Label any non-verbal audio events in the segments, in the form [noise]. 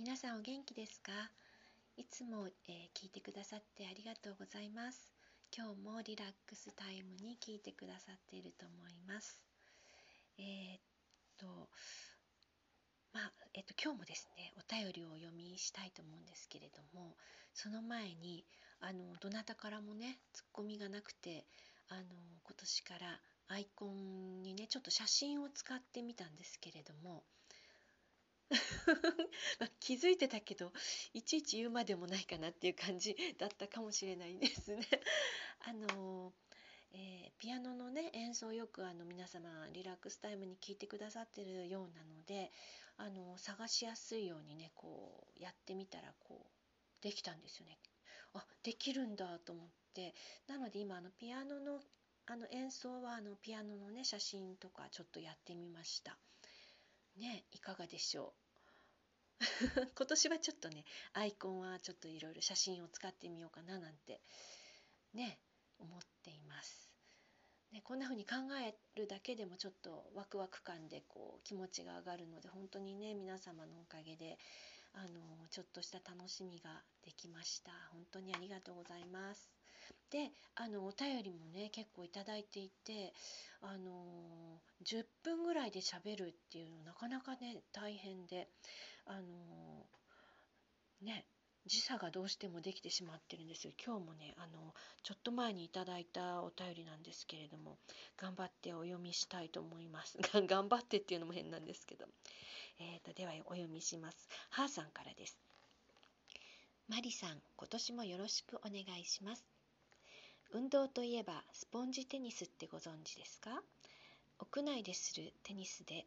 皆さんお元気ですか？いつも、えー、聞いてくださってありがとうございます。今日もリラックスタイムに聞いてくださっていると思います。えー、っとまあえっと、今日もですねお便りをお読みしたいと思うんですけれどもその前にあのどなたからもねツッコミがなくてあの今年からアイコンにねちょっと写真を使ってみたんですけれども [laughs] まあ、気づいてたけどいちいち言うまでもないかなっていう感じだったかもしれないですね。[laughs] あのえー、ピアノのね演奏よくあの皆様リラックスタイムに聴いてくださってるようなのであの探しやすいようにねこうやってみたらこうできたんですよね。あできるんだと思ってなので今あのピアノのあの演奏はあのピアノのね写真とかちょっとやってみました。ねいかがでしょう？[laughs] 今年はちょっとねアイコンはちょっといろいろ写真を使ってみようかななんてね思っています。ね、こんな風に考えるだけでもちょっとワクワク感でこう気持ちが上がるので本当にね皆様のおかげであのちょっとした楽しみができました。本当にありがとうございます。であのお便りもね結構いただいていてあの10分ぐらいで喋るっていうのなかなかね大変であのね時差がどうしてもできてしまってるんですよ。今日もねあのちょっと前にいいたお便りなんですけれども頑張ってお読みしたいと思います。[laughs] 頑張ってっていうのも変なんですけど、えーと、ではお読みします。はーさんからです。マリさん今年もよろしくお願いします。運動といえばスポンジテニスってご存知ですか？屋内でするテニスで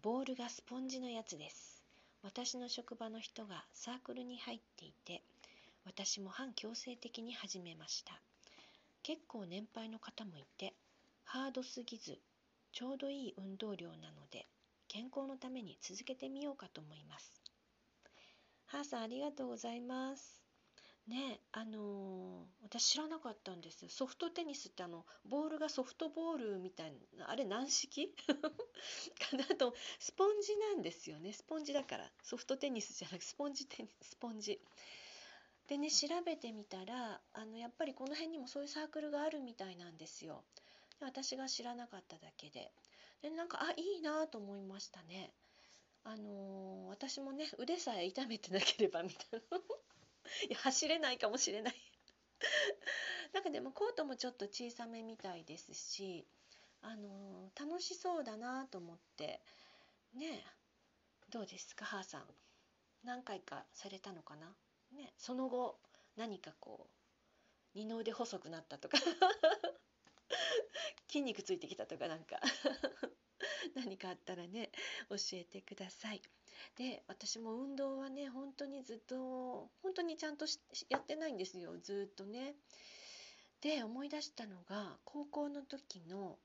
ボールがスポンジのやつです。私の職場の人がサークルに入っていて私も反強制的に始めました。結構年配の方もいてハードすぎずちょうどいい運動量なので健康のために続けてみようかと思います。ハーさんありがとうございます。ねあの、私知らなかったんですソフトテニスってあのボールがソフトボールみたいなあれ軟式？[laughs] かなとスポンジなんですよね。スポンジだから。ソフトテニスじゃなくスポンジテニススポンジ。でね調べてみたらあのやっぱりこの辺にもそういうサークルがあるみたいなんですよ。で私が知らなかっただけで。でなんかあいいなと思いましたね。あのー、私もね腕さえ痛めてなければみたいな。[laughs] いや走れないかもしれない。[laughs] なんかでもコートもちょっと小さめみたいですしあの楽しそうだなと思って。ねどうですか母さん。何回かされたのかな？ねその後何かこう二の腕細くなったとか。[laughs] 筋肉ついてきたとかなんか。何かあったらね教えてください。で私も運動はね本当にずっと本当にちゃんとやってないんですよずっとね。で思い出したのが高校の時の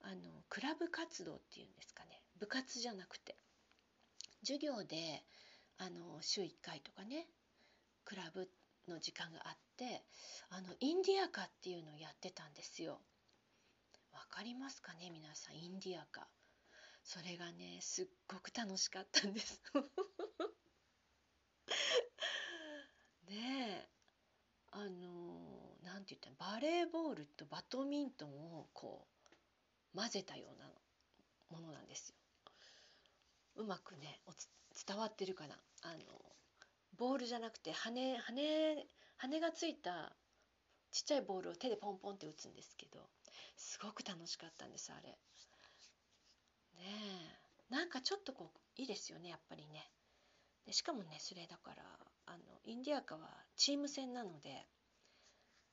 あのクラブ活動っていうんですかね部活じゃなくて授業であの週1回とかねクラブの時間があってあのインディアカっていうのをやってたんですよ。わかりますかね皆さんインディアカ。それがねすっごく楽しかったんです [laughs] ねえあの何て言ったバレーボールとバドミントンをこう混ぜたようなものなんですよ。うまくね伝わってるかな？あのボールじゃなくて羽羽羽がついたちっちゃいボールを手でポンポンって打つんですけどすごく楽しかったんですあれ。ね。えなんかちょっとこういいですよねやっぱりね。でしかもねそれだからあのインディアカはチーム戦なので、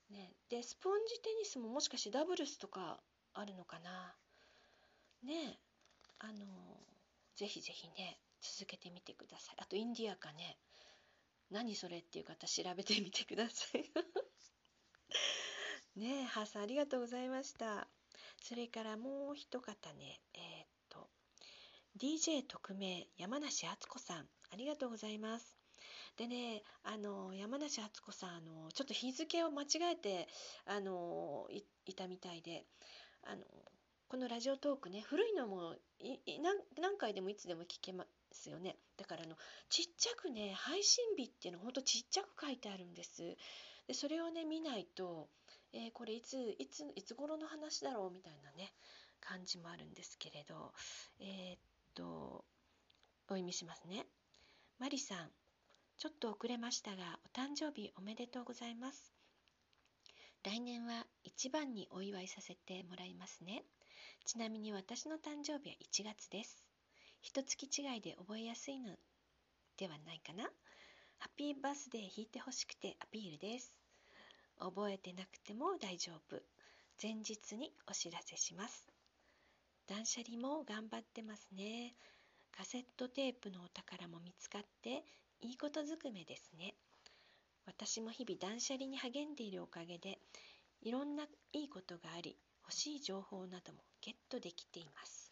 ね、でスポンジテニスももしかしてダブルスとかあるのかな。ね。あのぜひぜひね続けてみてください。あとインディアカね。何それっていう方調べてみてください。[laughs] ねえハーさんありがとうございました。それからもう一方ねえ、DJ 特命山梨敦子さんありがとうございます。でねあの山梨敦子さんあのちょっと日付を間違えてあのいたみたいであのこのラジオトークね古いのもい何何回でもいつでも聞けますよね。だからあのちっちゃくね配信日っていうのほんとちっちゃく書いてあるんです。でそれをね見ないと、えー、これいついついつ頃の話だろうみたいなね感じもあるんですけれどえー、っとお読みしますね。マリさんちょっと遅れましたがお誕生日おめでとうございます。来年は一番にお祝いさせてもらいますね。ちなみに私の誕生日は1月です。一月違いで覚えやすいのではないかな。ハッピーバースデー弾いてほしくてアピールです。覚えてなくても大丈夫。前日にお知らせします。断捨離も頑張ってますね。カセットテープのお宝も見つかっていいことずくめですね。私も日々断捨離に励んでいるおかげでいろんないいことがあり欲しい情報などもゲットできています。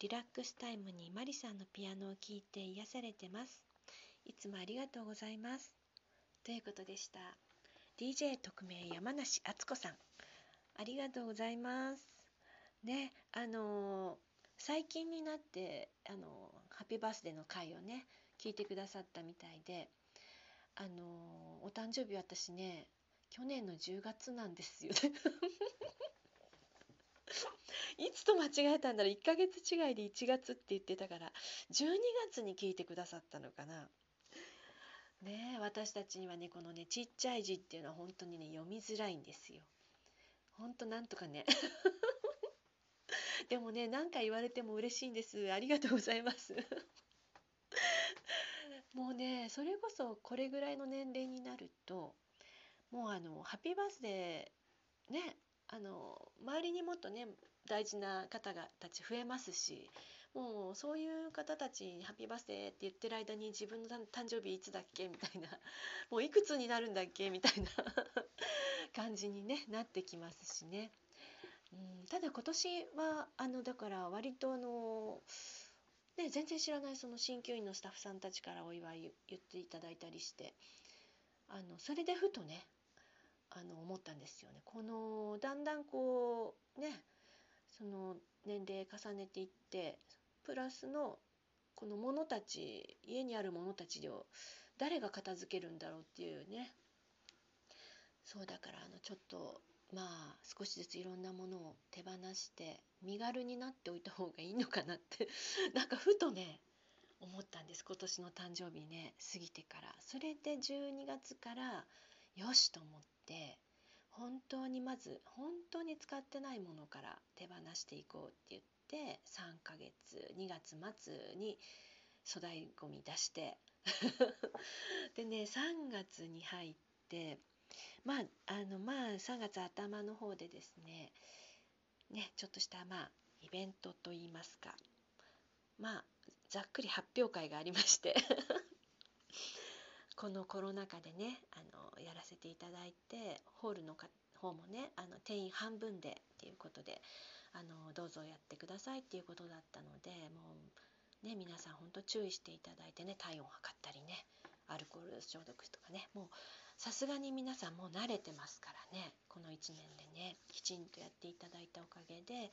リラックスタイムにマリさんのピアノを聴いて癒されてます。いつもありがとうございます。ということでした。DJ 特命山梨敦子さん。ありがとうございます。ねあの、最近になってあの、ハッピーバースデーの回をね聞いてくださったみたいであのお誕生日私ね去年の10月なんですよね。[laughs] いつと間違えたんだろう1ヶ月違いで1月って言ってたから12月に聞いてくださったのかな。ね私たちにはねこのねちっちゃい字っていうのは本当にね読みづらいんですよ。本当なんとかね。[laughs] でもね何回言われても嬉しいんです。ありがとうございます。[laughs] もうねそれこそこれぐらいの年齢になるともうあのハッピーバースデーねあの周りにもっとね大事な方がたち増えますしもうそういう方たちに「ハッピーバースデー」って言ってる間に自分の誕生日いつだっけ？みたいな。もういくつになるんだっけ？みたいな。[laughs] 感じに、ね、なってきますしね。うん、ただ今年はあのだから割とあのね、全然知らないその鍼灸院のスタッフさんたちからお祝い言っていただいたりしてあのそれでふとねあの思ったんですよね。このだんだんこうねその年齢重ねていってプラスのこのものたち家にあるものたちを誰が片付けるんだろうっていうねそうだからあのちょっとまあ少しずついろんなものを手放して身軽になっておいた方がいいのかなって [laughs] なんかふとね思ったんです。今年の誕生日ね過ぎてから。それで12月からよしと思って本当にまず本当に使ってないものから手放していこうって言って3ヶ月2月末に粗大ごみ出して。[laughs] でね3月に入ってまああのまあ3月頭の方でですねねちょっとしたまあイベントといいますかまあざっくり発表会がありまして [laughs] このコロナ禍でねあのやらせていただいてホールの方もねあの定員半分でっていうことであのどうぞやってくださいっていうことだったのでもうね皆さん本当注意していただいてね体温を測ったりねアルコール消毒とかねもうさすがに皆さんもう慣れてますからねこの1年でねきちんとやっていただいたおかげで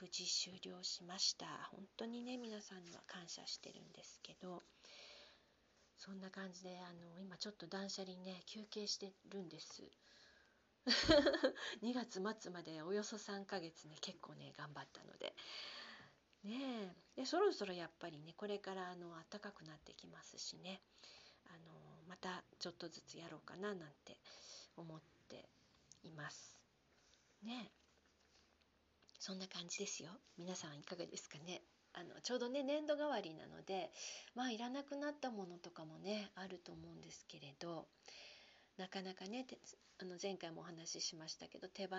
無事終了しました。本当にね皆さんには感謝してるんですけどそんな感じであの今ちょっと断捨離ね休憩してるんです。[laughs] 2月末までおよそ3ヶ月ね結構ね頑張ったので。ねえ。でそろそろやっぱりねこれからあの暖かくなってきますしね。あのまたちょっとずつやろうかななんて思っています。ねそんな感じですよ。皆さんいかがですかね。あのちょうどね年度替わりなのでまあいらなくなったものとかもねあると思うんですけれどなかなかねあの前回もお話ししましたけど手放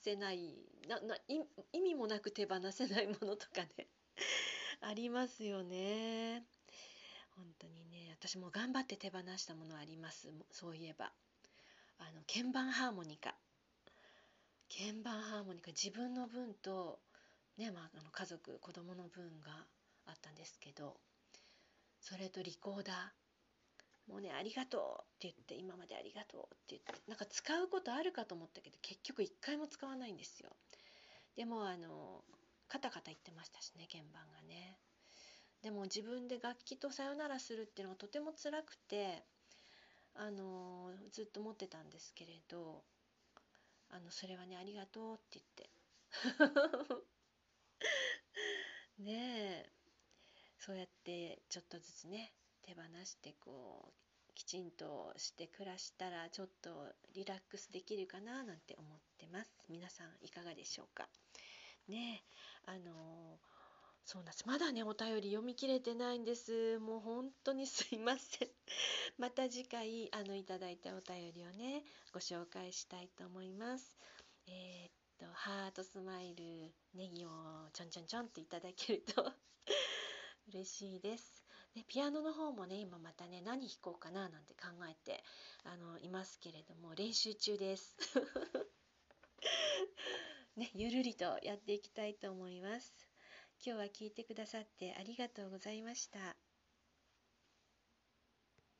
せないなな意味もなく手放せないものとかね [laughs] ありますよね。本当にね私も頑張って手放したものあります。そういえば。あの鍵盤ハーモニカ。鍵盤ハーモニカ。自分の分とねまあ、あの家族子供の分があったんですけどそれとリコーダー。もうねありがとうって言って今までありがとうって言ってなんか使うことあるかと思ったけど結局一回も使わないんですよ。でもあのカタカタ言ってましたしね鍵盤がね。でも自分で楽器とさよならするっていうのがとても辛くてあのずっと持ってたんですけれどあのそれはねありがとうって言って。[laughs] ねえ。そうやってちょっとずつね手放してこうきちんとして暮らしたらちょっとリラックスできるかななんて思ってます。皆さんいかがでしょうか。ねえ。あのそうなんです。まだねお便り読み切れてないんです。もう本当にすいません。[laughs] また次回あのいただいたお便りをねご紹介したいと思います。えー、っとハートスマイルネギをちょんちょんちょんっていただけると [laughs] 嬉しいです。でピアノの方もね今またね何弾こうかななんて考えてあのいますけれども練習中です。[laughs] ね、ゆるりとやっていきたいと思います。今日は聞いてくださってありがとうございました。